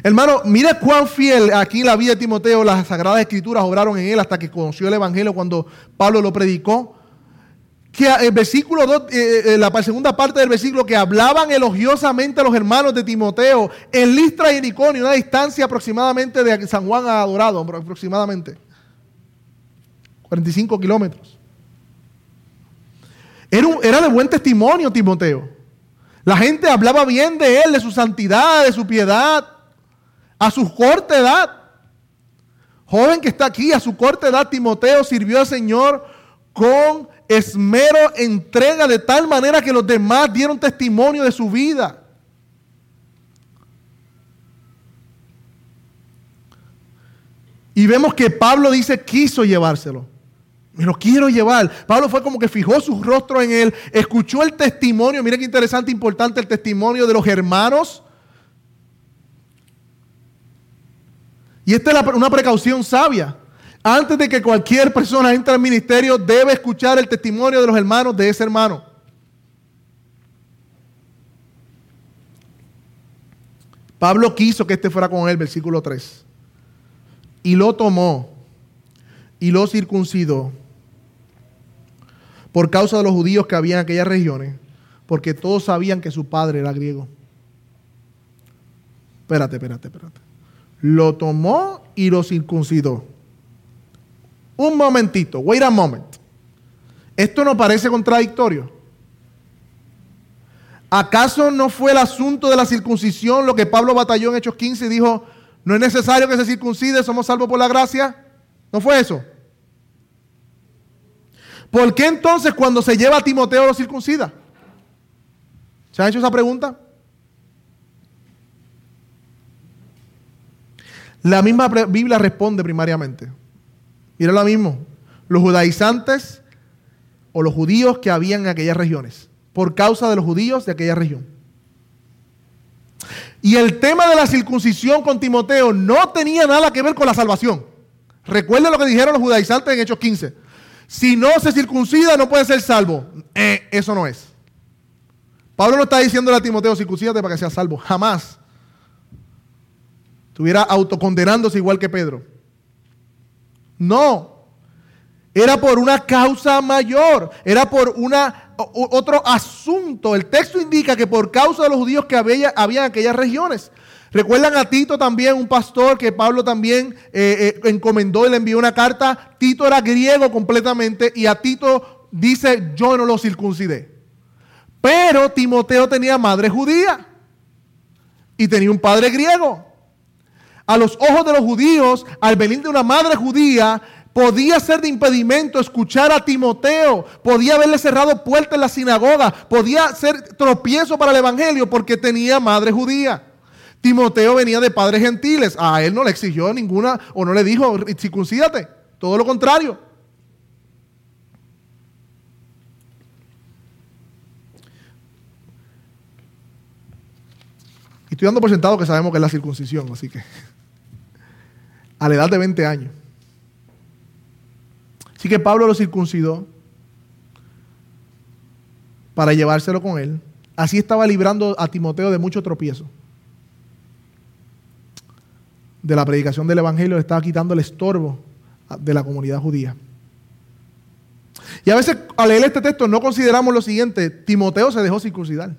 Hermano, mire cuán fiel aquí la vida de Timoteo las Sagradas Escrituras obraron en él hasta que conoció el Evangelio cuando Pablo lo predicó que el versículo 2, eh, eh, la segunda parte del versículo, que hablaban elogiosamente a los hermanos de Timoteo en Listra y en Iconio, una distancia aproximadamente de San Juan a Adorado, aproximadamente 45 kilómetros. Era, era de buen testimonio Timoteo. La gente hablaba bien de él, de su santidad, de su piedad, a su corta edad. Joven que está aquí, a su corta edad, Timoteo sirvió al Señor con esmero entrega de tal manera que los demás dieron testimonio de su vida. Y vemos que Pablo dice, quiso llevárselo. Me lo quiero llevar. Pablo fue como que fijó su rostro en él, escuchó el testimonio. Mira qué interesante, importante el testimonio de los hermanos. Y esta es una precaución sabia. Antes de que cualquier persona entre al ministerio, debe escuchar el testimonio de los hermanos de ese hermano. Pablo quiso que este fuera con él, versículo 3 y lo tomó y lo circuncidó por causa de los judíos que había en aquellas regiones, porque todos sabían que su padre era griego. Espérate, espérate, espérate. Lo tomó y lo circuncidó. Un momentito, wait a moment. ¿Esto no parece contradictorio? ¿Acaso no fue el asunto de la circuncisión lo que Pablo batalló en Hechos 15 y dijo, no es necesario que se circuncide, somos salvos por la gracia. ¿No fue eso? ¿Por qué entonces cuando se lleva a Timoteo lo circuncida? ¿Se han hecho esa pregunta? La misma Biblia responde primariamente. Mira lo mismo. Los judaizantes o los judíos que habían en aquellas regiones. Por causa de los judíos de aquella región. Y el tema de la circuncisión con Timoteo no tenía nada que ver con la salvación. Recuerden lo que dijeron los judaizantes en Hechos 15. Si no se circuncida, no puede ser salvo. Eh, eso no es. Pablo no está diciéndole a Timoteo, circuncídate para que sea salvo. Jamás. Estuviera autocondenándose igual que Pedro. No. Era por una causa mayor. Era por una otro asunto. El texto indica que por causa de los judíos que había, en aquellas regiones. Recuerdan a Tito también, un pastor que Pablo también eh, eh, encomendó y le envió una carta. Tito era griego completamente y a Tito dice, yo no lo circuncidé. Pero Timoteo tenía madre judía y tenía un padre griego. A los ojos de los judíos, al venir de una madre judía, Podía ser de impedimento escuchar a Timoteo. Podía haberle cerrado puertas en la sinagoga. Podía ser tropiezo para el evangelio porque tenía madre judía. Timoteo venía de padres gentiles. A él no le exigió ninguna o no le dijo circuncídate. Todo lo contrario. Dando por sentado que sabemos que es la circuncisión, así que a la edad de 20 años. Así que Pablo lo circuncidó para llevárselo con él. Así estaba librando a Timoteo de mucho tropiezo. De la predicación del Evangelio estaba quitando el estorbo de la comunidad judía. Y a veces al leer este texto no consideramos lo siguiente, Timoteo se dejó circuncidar.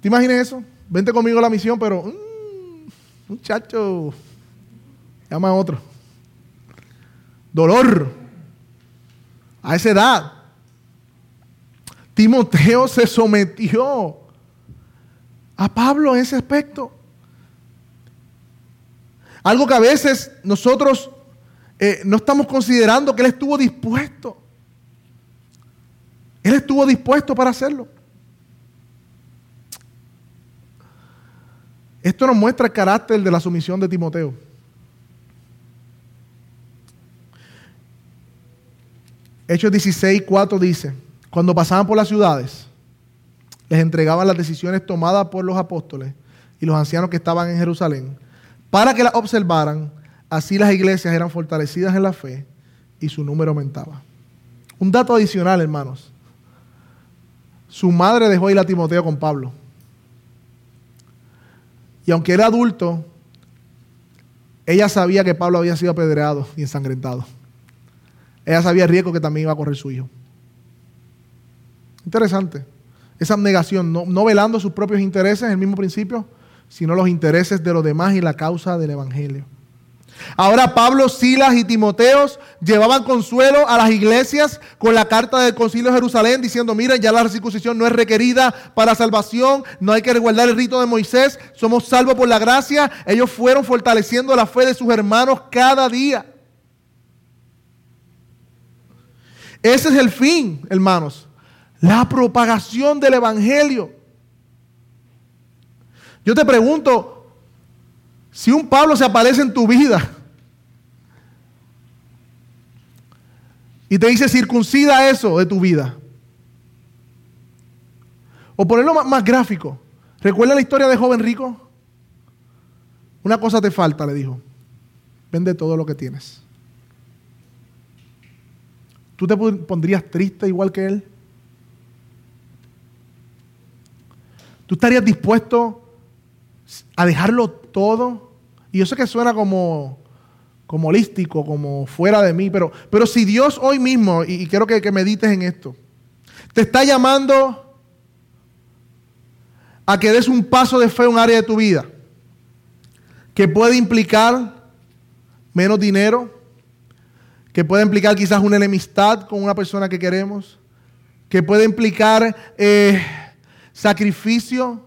¿Te imaginas eso? Vente conmigo a la misión, pero... Mm, Muchacho, llama a otro. Dolor. A esa edad. Timoteo se sometió a Pablo en ese aspecto. Algo que a veces nosotros eh, no estamos considerando que él estuvo dispuesto. Él estuvo dispuesto para hacerlo. Esto nos muestra el carácter de la sumisión de Timoteo. Hechos 16, 4 dice, cuando pasaban por las ciudades, les entregaban las decisiones tomadas por los apóstoles y los ancianos que estaban en Jerusalén, para que las observaran, así las iglesias eran fortalecidas en la fe y su número aumentaba. Un dato adicional, hermanos. Su madre dejó ir a Timoteo con Pablo. Y aunque era adulto, ella sabía que Pablo había sido apedreado y ensangrentado. Ella sabía el riesgo que también iba a correr su hijo. Interesante. Esa abnegación, no, no velando sus propios intereses, el mismo principio, sino los intereses de los demás y la causa del Evangelio. Ahora Pablo, Silas y Timoteos llevaban consuelo a las iglesias con la carta del concilio de Jerusalén diciendo, miren, ya la circuncisión no es requerida para salvación, no hay que resguardar el rito de Moisés, somos salvos por la gracia. Ellos fueron fortaleciendo la fe de sus hermanos cada día. Ese es el fin, hermanos, la propagación del Evangelio. Yo te pregunto, si un Pablo se aparece en tu vida y te dice circuncida eso de tu vida, o ponerlo más, gráfico, ¿recuerda la historia de joven rico? Una cosa te falta, le dijo, vende todo lo que tienes. ¿Tú te pondrías triste igual que él? ¿Tú estarías dispuesto a dejarlo todo? Y yo sé que suena como, como holístico, como fuera de mí, pero, pero si Dios hoy mismo, y, quiero que, que medites en esto, te está llamando a que des un paso de fe en un área de tu vida que puede implicar menos dinero, que puede implicar quizás una enemistad con una persona que queremos, que puede implicar eh, sacrificio.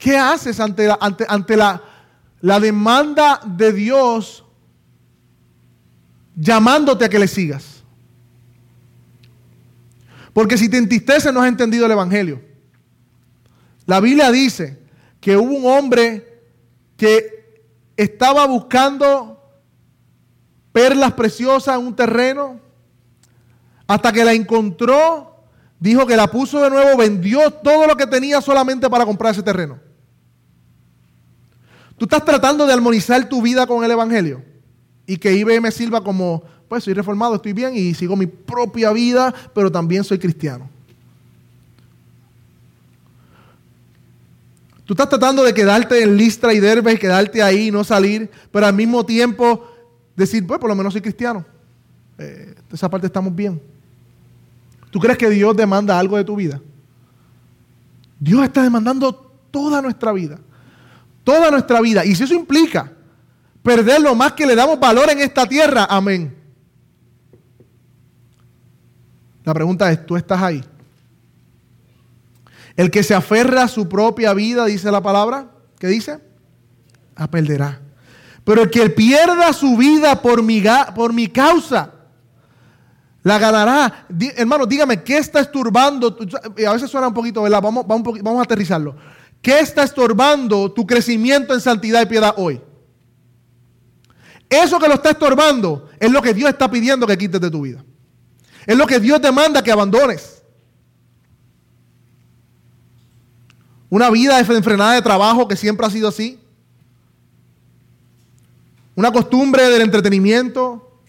¿Qué haces ante ante, ante la, la demanda de Dios llamándote a que le sigas. Porque si te entristeces no has entendido el Evangelio. La Biblia dice que hubo un hombre que estaba buscando perlas preciosas en un terreno, hasta que la encontró, dijo que la puso de nuevo, vendió todo lo que tenía solamente para comprar ese terreno. Tú estás tratando de armonizar tu vida con el Evangelio y que IBM sirva como, pues soy reformado, estoy bien y sigo mi propia vida, pero también soy cristiano. Tú estás tratando de quedarte en Listra y Derbe quedarte ahí y no salir, pero al mismo tiempo decir, pues por lo menos soy cristiano. Eh, esa parte estamos bien. ¿Tú crees que Dios demanda algo de tu vida? Dios está demandando toda nuestra vida toda nuestra vida. Y si eso implica perder lo más que le damos valor en esta tierra, amén. La pregunta es, ¿tú estás ahí? El que se aferra a su propia vida, dice la palabra, ¿qué dice? A perderá. Pero el que pierda su vida por mi, por mi causa, la ganará. hermano, dígame, ¿qué está estorbando? A veces suena un poquito, ¿verdad? Vamos, vamos a aterrizarlo. ¿Qué está estorbando tu crecimiento en santidad y piedad hoy? Eso que lo está estorbando es lo que Dios está pidiendo que quites de tu vida. Es lo que Dios demanda que abandones. Una vida desenfrenada de trabajo que siempre ha sido así. Una costumbre del entretenimiento.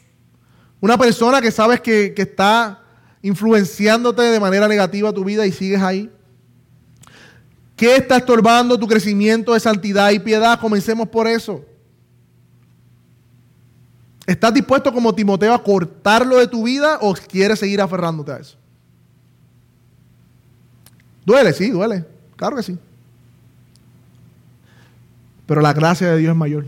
Una persona que sabes que, que está influenciándote de manera negativa tu vida y sigues ahí. ¿Qué está estorbando tu crecimiento de santidad y piedad? Comencemos por eso. ¿Estás dispuesto como Timoteo a cortarlo de tu vida o quieres seguir aferrándote a eso? Duele, sí, duele. Claro que sí. Pero la gracia de Dios es mayor.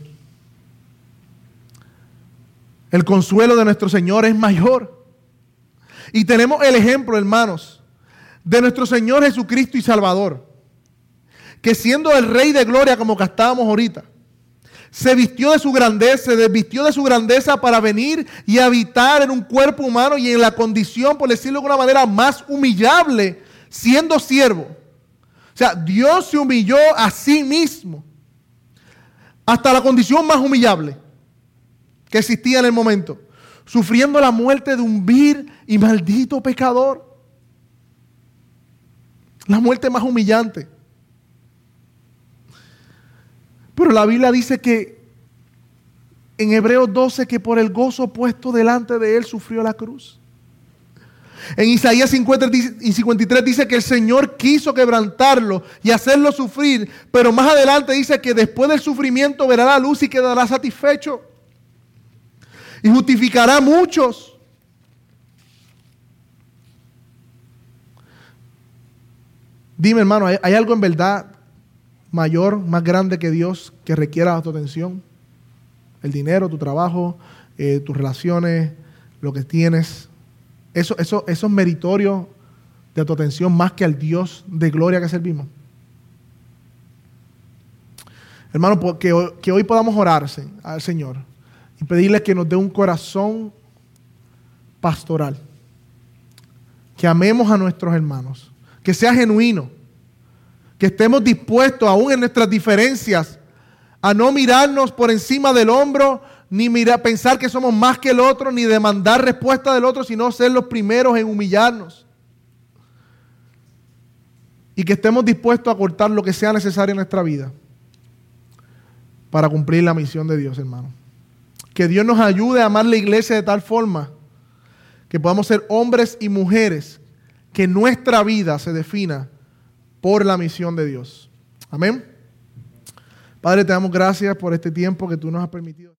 El consuelo de nuestro Señor es mayor. Y tenemos el ejemplo, hermanos, de nuestro Señor Jesucristo y Salvador que siendo el rey de gloria como estábamos ahorita, se vistió de su grandeza, se desvistió de su grandeza para venir y habitar en un cuerpo humano y en la condición, por decirlo de una manera, más humillable, siendo siervo. O sea, Dios se humilló a sí mismo hasta la condición más humillable que existía en el momento, sufriendo la muerte de un vil y maldito pecador. La muerte más humillante. Pero la Biblia dice que en Hebreos 12 que por el gozo puesto delante de él sufrió la cruz. En Isaías 50 y 53 dice que el Señor quiso quebrantarlo y hacerlo sufrir, pero más adelante dice que después del sufrimiento verá la luz y quedará satisfecho. Y justificará a muchos. Dime hermano, ¿hay algo en verdad mayor, más grande que Dios que requiera tu atención? El dinero, tu trabajo, eh, tus relaciones, lo que tienes. Eso, eso, eso es meritorio de tu atención más que al Dios de gloria que servimos. Hermano, que, que hoy podamos orarse al Señor y pedirle que nos dé un corazón pastoral. Que amemos a nuestros hermanos. Que sea genuino. Que estemos dispuestos, aún en nuestras diferencias, a no mirarnos por encima del hombro, ni mirar, pensar que somos más que el otro, ni demandar respuesta del otro, sino ser los primeros en humillarnos. Y que estemos dispuestos a cortar lo que sea necesario en nuestra vida para cumplir la misión de Dios, hermano. Que Dios nos ayude a amar la iglesia de tal forma que podamos ser hombres y mujeres que nuestra vida se defina por la misión de Dios. Amén. Padre, te damos gracias por este tiempo que tú nos has permitido.